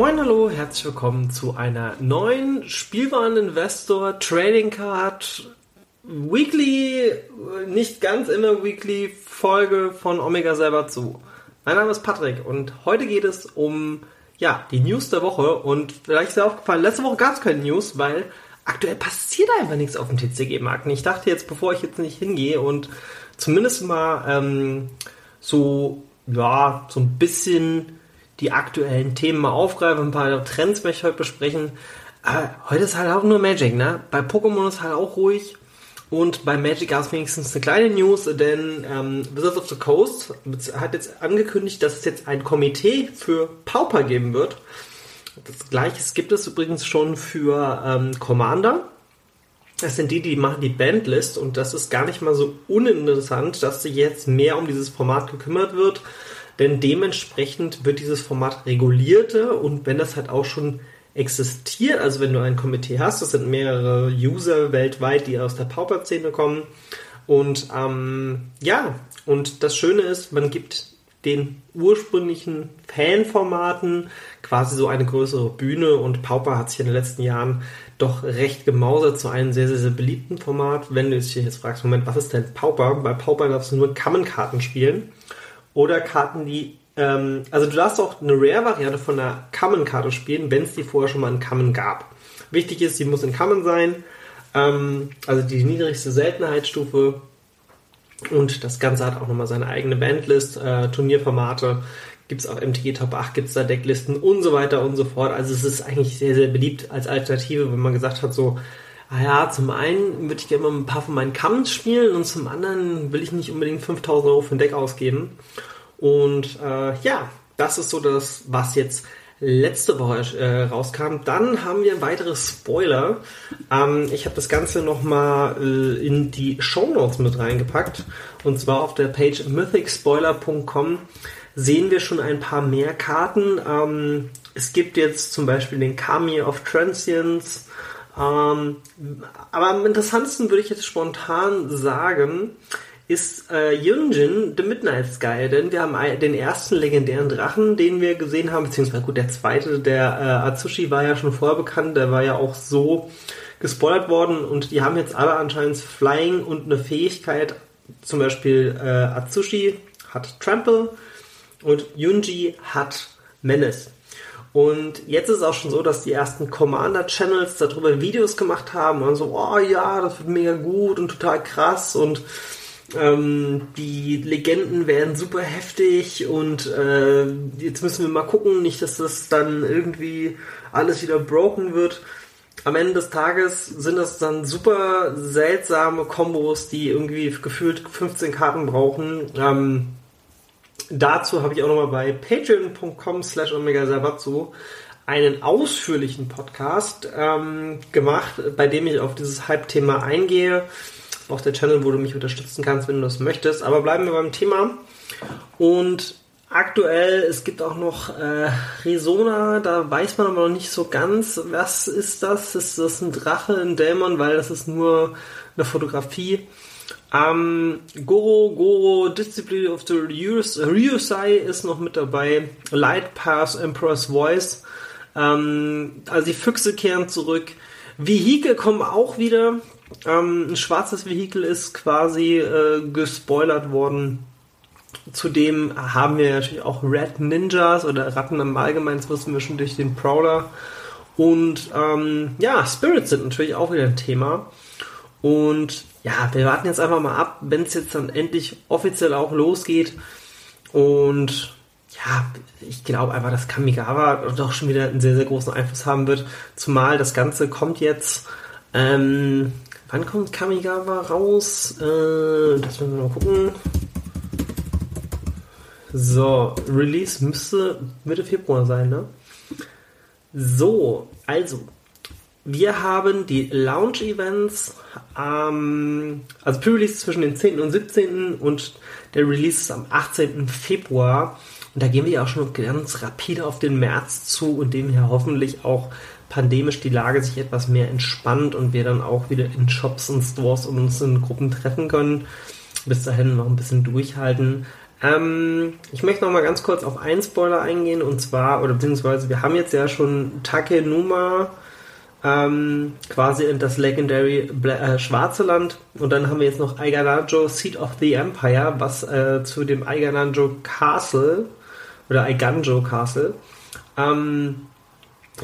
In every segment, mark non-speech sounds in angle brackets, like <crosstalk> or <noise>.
Moin, hallo, herzlich willkommen zu einer neuen Spielwareninvestor Trading Card Weekly, nicht ganz immer Weekly Folge von Omega selber zu. Mein Name ist Patrick und heute geht es um ja, die News der Woche und vielleicht ist dir aufgefallen, letzte Woche gab es keine News, weil aktuell passiert einfach nichts auf dem TCG-Markt. Ich dachte jetzt, bevor ich jetzt nicht hingehe und zumindest mal ähm, so, ja, so ein bisschen die aktuellen Themen mal aufgreifen, ein paar Trends möchte ich heute besprechen. Aber heute ist halt auch nur Magic, ne? Bei Pokémon ist halt auch ruhig. Und bei Magic gab es wenigstens eine kleine News, denn ähm, Wizards of the Coast hat jetzt angekündigt, dass es jetzt ein Komitee für Pauper geben wird. Das gleiche gibt es übrigens schon für ähm, Commander. Das sind die, die machen die Bandlist und das ist gar nicht mal so uninteressant, dass sich jetzt mehr um dieses Format gekümmert wird denn dementsprechend wird dieses Format regulierte und wenn das halt auch schon existiert, also wenn du ein Komitee hast, das sind mehrere User weltweit, die aus der Pauper-Szene kommen und ähm, ja, und das Schöne ist, man gibt den ursprünglichen Fanformaten quasi so eine größere Bühne und Pauper hat sich in den letzten Jahren doch recht gemausert zu einem sehr, sehr, sehr beliebten Format. Wenn du dich jetzt fragst, Moment, was ist denn Pauper? Bei Pauper darfst du nur Kammenkarten spielen oder Karten, die Ähm, also du darfst auch eine Rare-Variante von einer Common-Karte spielen, wenn es die vorher schon mal in Common gab. Wichtig ist, sie muss in Common sein, ähm, also die niedrigste Seltenheitsstufe. Und das Ganze hat auch nochmal seine eigene Bandlist, äh, Turnierformate, gibt es auch MTG Top 8, gibt es da Decklisten und so weiter und so fort. Also es ist eigentlich sehr, sehr beliebt als Alternative, wenn man gesagt hat, so, ah ja, zum einen würde ich gerne mal ein paar von meinen Commons spielen und zum anderen will ich nicht unbedingt 5000 Euro für ein Deck ausgeben. Und äh, ja, das ist so das, was jetzt letzte Woche äh, rauskam. Dann haben wir weitere Spoiler. Ähm, ich habe das Ganze nochmal äh, in die Show Notes mit reingepackt. Und zwar auf der Page mythicspoiler.com sehen wir schon ein paar mehr Karten. Ähm, es gibt jetzt zum Beispiel den Kami of Transience. Ähm, aber am interessantesten würde ich jetzt spontan sagen, ist äh, Yunjin, The Midnight Sky, denn wir haben den ersten legendären Drachen, den wir gesehen haben, beziehungsweise gut, der zweite, der äh, Atsushi war ja schon vorher bekannt, der war ja auch so gespoilert worden. Und die haben jetzt alle anscheinend Flying und eine Fähigkeit, zum Beispiel äh, Atsushi hat Trample und Yunji hat Menace. Und jetzt ist es auch schon so, dass die ersten Commander-Channels darüber Videos gemacht haben und so, oh ja, das wird mega gut und total krass und ähm, die Legenden werden super heftig und äh, jetzt müssen wir mal gucken, nicht, dass das dann irgendwie alles wieder broken wird. Am Ende des Tages sind das dann super seltsame Kombos, die irgendwie gefühlt 15 Karten brauchen. Ähm, dazu habe ich auch nochmal bei patreon.com slash omega einen ausführlichen Podcast ähm, gemacht, bei dem ich auf dieses Hype-Thema eingehe auch der Channel, wo du mich unterstützen kannst, wenn du das möchtest. Aber bleiben wir beim Thema. Und aktuell, es gibt auch noch äh, Resona, da weiß man aber noch nicht so ganz, was ist das? Ist das ein Drache, ein Dämon? Weil das ist nur eine Fotografie. Ähm, Goro, Goro, Discipline of the Ryusai ist noch mit dabei. Light Pass, Emperor's Voice. Ähm, also die Füchse kehren zurück. Vehikel kommen auch wieder. Ähm, ein schwarzes Vehikel ist quasi äh, gespoilert worden. Zudem haben wir natürlich auch Red Ninjas oder Ratten im Allgemeinen, das wissen wir schon durch den Prowler. Und ähm, ja, Spirits sind natürlich auch wieder ein Thema. Und ja, wir warten jetzt einfach mal ab, wenn es jetzt dann endlich offiziell auch losgeht. Und ja, ich glaube einfach, dass Kamigawa doch schon wieder einen sehr, sehr großen Einfluss haben wird. Zumal das Ganze kommt jetzt ähm, Wann kommt Kamigawa raus? Äh, das müssen wir mal gucken. So, Release müsste Mitte Februar sein, ne? So, also, wir haben die Launch-Events, ähm, also Pre-Release zwischen dem 10. und 17. und der Release ist am 18. Februar. Und da gehen wir ja auch schon ganz rapide auf den März zu und dem hier hoffentlich auch pandemisch die Lage sich etwas mehr entspannt und wir dann auch wieder in Shops und Stores und uns in Gruppen treffen können. Bis dahin noch ein bisschen durchhalten. Ähm, ich möchte noch mal ganz kurz auf einen Spoiler eingehen und zwar, oder beziehungsweise wir haben jetzt ja schon Takenuma ähm, quasi in das Legendary Bla äh, Schwarze Land. Und dann haben wir jetzt noch Aiganajo Seat of the Empire, was äh, zu dem Aiganajo Castle oder Aiganjo Castle. Ähm,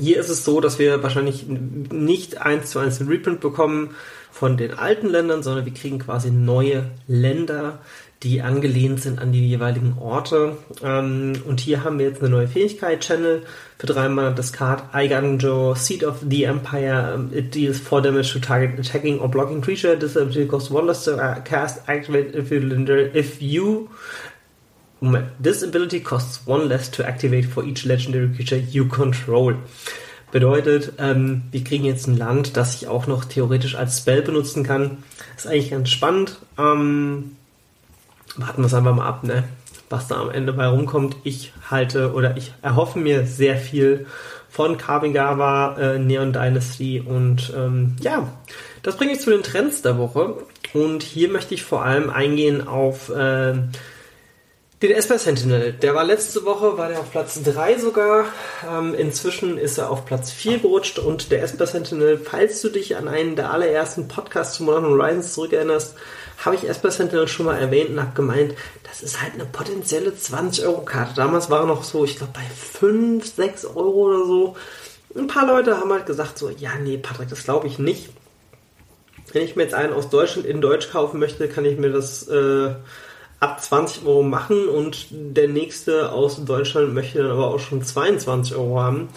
hier ist es so, dass wir wahrscheinlich nicht eins zu eins den Reprint bekommen von den alten Ländern, sondern wir kriegen quasi neue Länder, die angelehnt sind an die jeweiligen Orte. Ähm, und hier haben wir jetzt eine neue Fähigkeit, Channel, für dreimal das Card Aiganjo, Seat of the Empire. Um, it deals 4 damage to target attacking or blocking creature. This ability costs 1 less to cast, activate if you, if you Moment. This ability costs one less to activate for each legendary creature you control. Bedeutet, ähm, wir kriegen jetzt ein Land, das ich auch noch theoretisch als Spell benutzen kann. Ist eigentlich ganz spannend. Ähm, warten wir es einfach mal ab, ne? was da am Ende bei rumkommt. Ich halte oder ich erhoffe mir sehr viel von Kamigawa, äh, Neon Dynasty und ähm, ja, das bringt mich zu den Trends der Woche. Und hier möchte ich vor allem eingehen auf äh, Den Esper Sentinel, der war letzte Woche, war der auf Platz 3 sogar. Ähm, inzwischen ist er auf Platz 4 gerutscht und der Esper Sentinel, falls du dich an einen der allerersten Podcasts zu Modern Horizons zurückerinnerst, habe ich Esper Sentinel schon mal erwähnt und habe gemeint, das ist halt eine potenzielle 20-Euro-Karte. Damals war er noch so, ich glaube bei 5, 6 Euro oder so. Ein paar Leute haben halt gesagt so, ja nee Patrick, das glaube ich nicht. Wenn ich mir jetzt einen aus Deutschland in Deutsch kaufen möchte, kann ich mir das... Äh, ab 20 Euro machen und der nächste aus Deutschland möchte dann aber auch schon 22 Euro haben.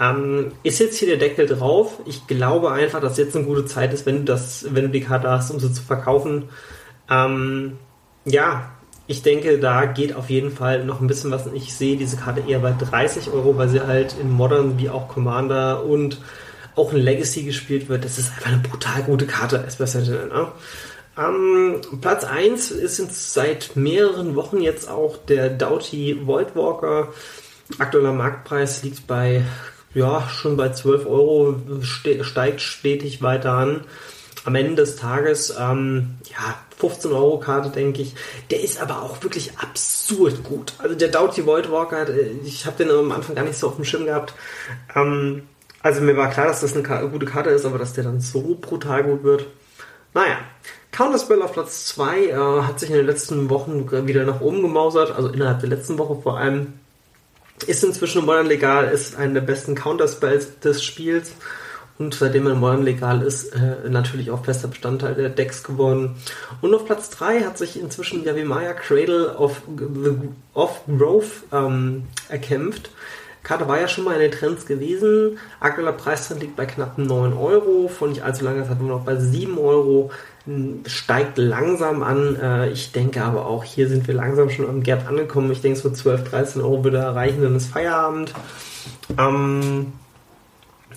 Ähm, ist jetzt hier der Deckel drauf? Ich glaube einfach, dass jetzt eine gute Zeit ist, wenn du das, wenn du die Karte hast, um sie zu verkaufen. Ähm, ja, ich denke, da geht auf jeden Fall noch ein bisschen was. Ich sehe diese Karte eher bei 30 Euro, weil sie halt in Modern wie auch Commander und auch in Legacy gespielt wird. Das ist einfach eine brutal gute Karte, Esper Sentinel. Ne? Ähm, Platz 1 ist seit mehreren Wochen jetzt auch der Doughty Voidwalker. Aktueller Marktpreis liegt bei, ja, schon bei 12 Euro, ste steigt stetig weiter an. Am Ende des Tages, ähm, ja, 15 Euro Karte, denke ich. Der ist aber auch wirklich absurd gut. Also der Doughty Voidwalker, äh, ich habe den am Anfang gar nicht so auf dem Schirm gehabt. Ähm, also mir war klar, dass das eine gute Karte ist, aber dass der dann so brutal gut wird. Naja, Counterspell auf Platz 2 äh, hat sich in den letzten Wochen wieder nach oben gemausert, also innerhalb der letzten Woche vor allem. Ist inzwischen Modern legal, ist einer der besten Counterspells des Spiels und seitdem er Modern legal ist, äh, natürlich auch fester Bestandteil der Decks geworden. Und auf Platz 3 hat sich inzwischen Yavimaya Cradle of, of Growth ähm, erkämpft. Karte war ja schon mal in den Trends gewesen. Aktueller Preistrend liegt bei knapp 9 Euro. Vor nicht allzu langer Zeit waren wir noch bei 7 Euro steigt langsam an. Äh, ich denke aber auch, hier sind wir langsam schon am Gap angekommen. Ich denke, so 12, 13 Euro würde erreichen, dann ist Feierabend. Ähm,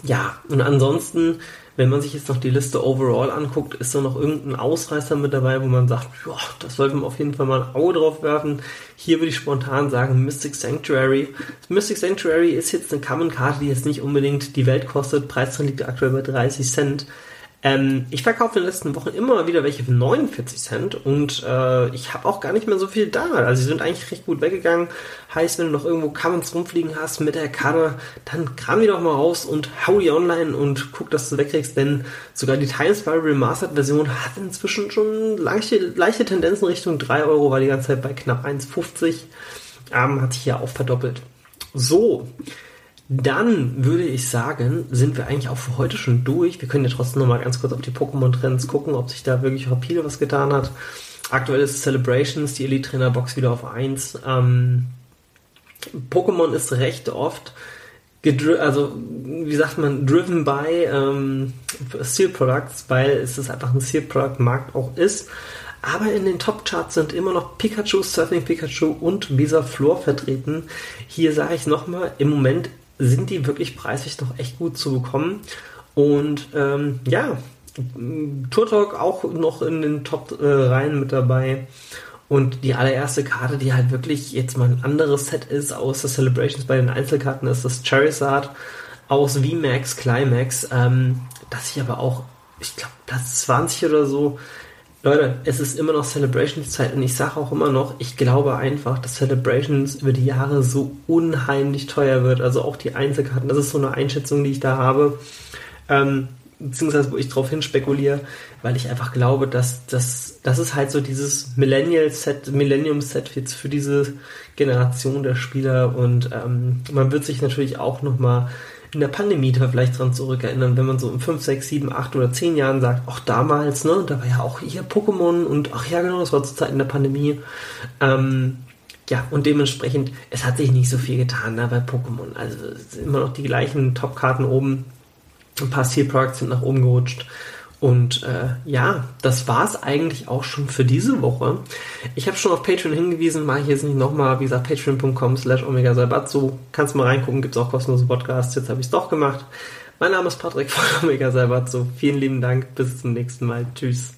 ja, und ansonsten, wenn man sich jetzt noch die Liste overall anguckt, ist da noch irgendein Ausreißer mit dabei, wo man sagt, ja, das sollte man auf jeden Fall mal ein Auge drauf werfen. Hier würde ich spontan sagen Mystic Sanctuary. Mystic Sanctuary ist jetzt eine Common-Karte, die jetzt nicht unbedingt die Welt kostet. Preis liegt aktuell bei 30 Cent. Ähm, ich verkaufe in den letzten Wochen immer wieder welche für 49 Cent und äh, ich habe auch gar nicht mehr so viel da. Also sie sind eigentlich recht gut weggegangen. Heißt, wenn du noch irgendwo Commons rumfliegen hast mit der Karte, dann kram die doch mal raus und hau die online und guck, dass du wegkriegst, denn sogar die Time Spiral Remastered Version hat inzwischen schon leichte, leichte Tendenzen Richtung 3 Euro, war die ganze Zeit bei knapp 1,50. Ähm, hat sich ja auch verdoppelt. So, dann würde ich sagen, sind wir eigentlich auch für heute schon durch. Wir können ja trotzdem noch mal ganz kurz auf die Pokémon-Trends gucken, ob sich da wirklich rapide was getan hat. Aktuell ist Celebrations, die Elite Trainer Box wieder auf 1. Ähm, Pokémon ist recht oft also wie sagt man, driven by ähm, Seal Products, weil es ist einfach ein Seal Product Markt auch ist. Aber in den Top Charts sind immer noch Pikachu, Surfing Pikachu und Visa Floor vertreten. Hier sage ich nochmal, im Moment sind die wirklich preislich doch echt gut zu bekommen. Und ähm, ja, Tour Talk auch noch in den Top-Reihen äh, mit dabei. Und die allererste Karte, die halt wirklich jetzt mal ein anderes Set ist, außer Celebrations bei den Einzelkarten, ist das Charizard aus VMAX Climax, ähm, das ich aber auch, ich glaube, Platz 20 oder so Leute, es ist immer noch Celebrations-Zeit und ich sage auch immer noch, ich glaube einfach, dass Celebrations über die Jahre so unheimlich teuer wird. Also auch die Einzelkarten, das ist so eine Einschätzung, die ich da habe. Ähm, beziehungsweise wo ich drauf hin spekuliere, weil ich einfach glaube, dass das, das ist halt so dieses Millennial-Set, Millennium-Set jetzt für diese Generation der Spieler und ähm, man wird sich natürlich auch nochmal in der Pandemie da vielleicht dran zurückerinnern, wenn man so in 5, 6, 7, 8 oder 10 Jahren sagt, auch damals, ne, da war ja auch hier Pokémon und ach ja, genau, das war zur Zeit in der Pandemie. Ähm, ja, und dementsprechend, es hat sich nicht so viel getan da bei Pokémon. Also immer noch die gleichen Top-Karten oben. Ein paar Products sind nach oben gerutscht. Und äh, ja, das war es eigentlich auch schon für diese Woche. Ich habe schon auf Patreon hingewiesen, mache ich jetzt nicht nochmal, wie gesagt, patreon.com slash omega Salbatsu. Kannst mal reingucken, gibt es auch kostenlose Podcasts. Jetzt habe ich es doch gemacht. Mein Name ist Patrick <laughs> von Omega Salbatsu. Vielen lieben Dank, bis zum nächsten Mal. Tschüss.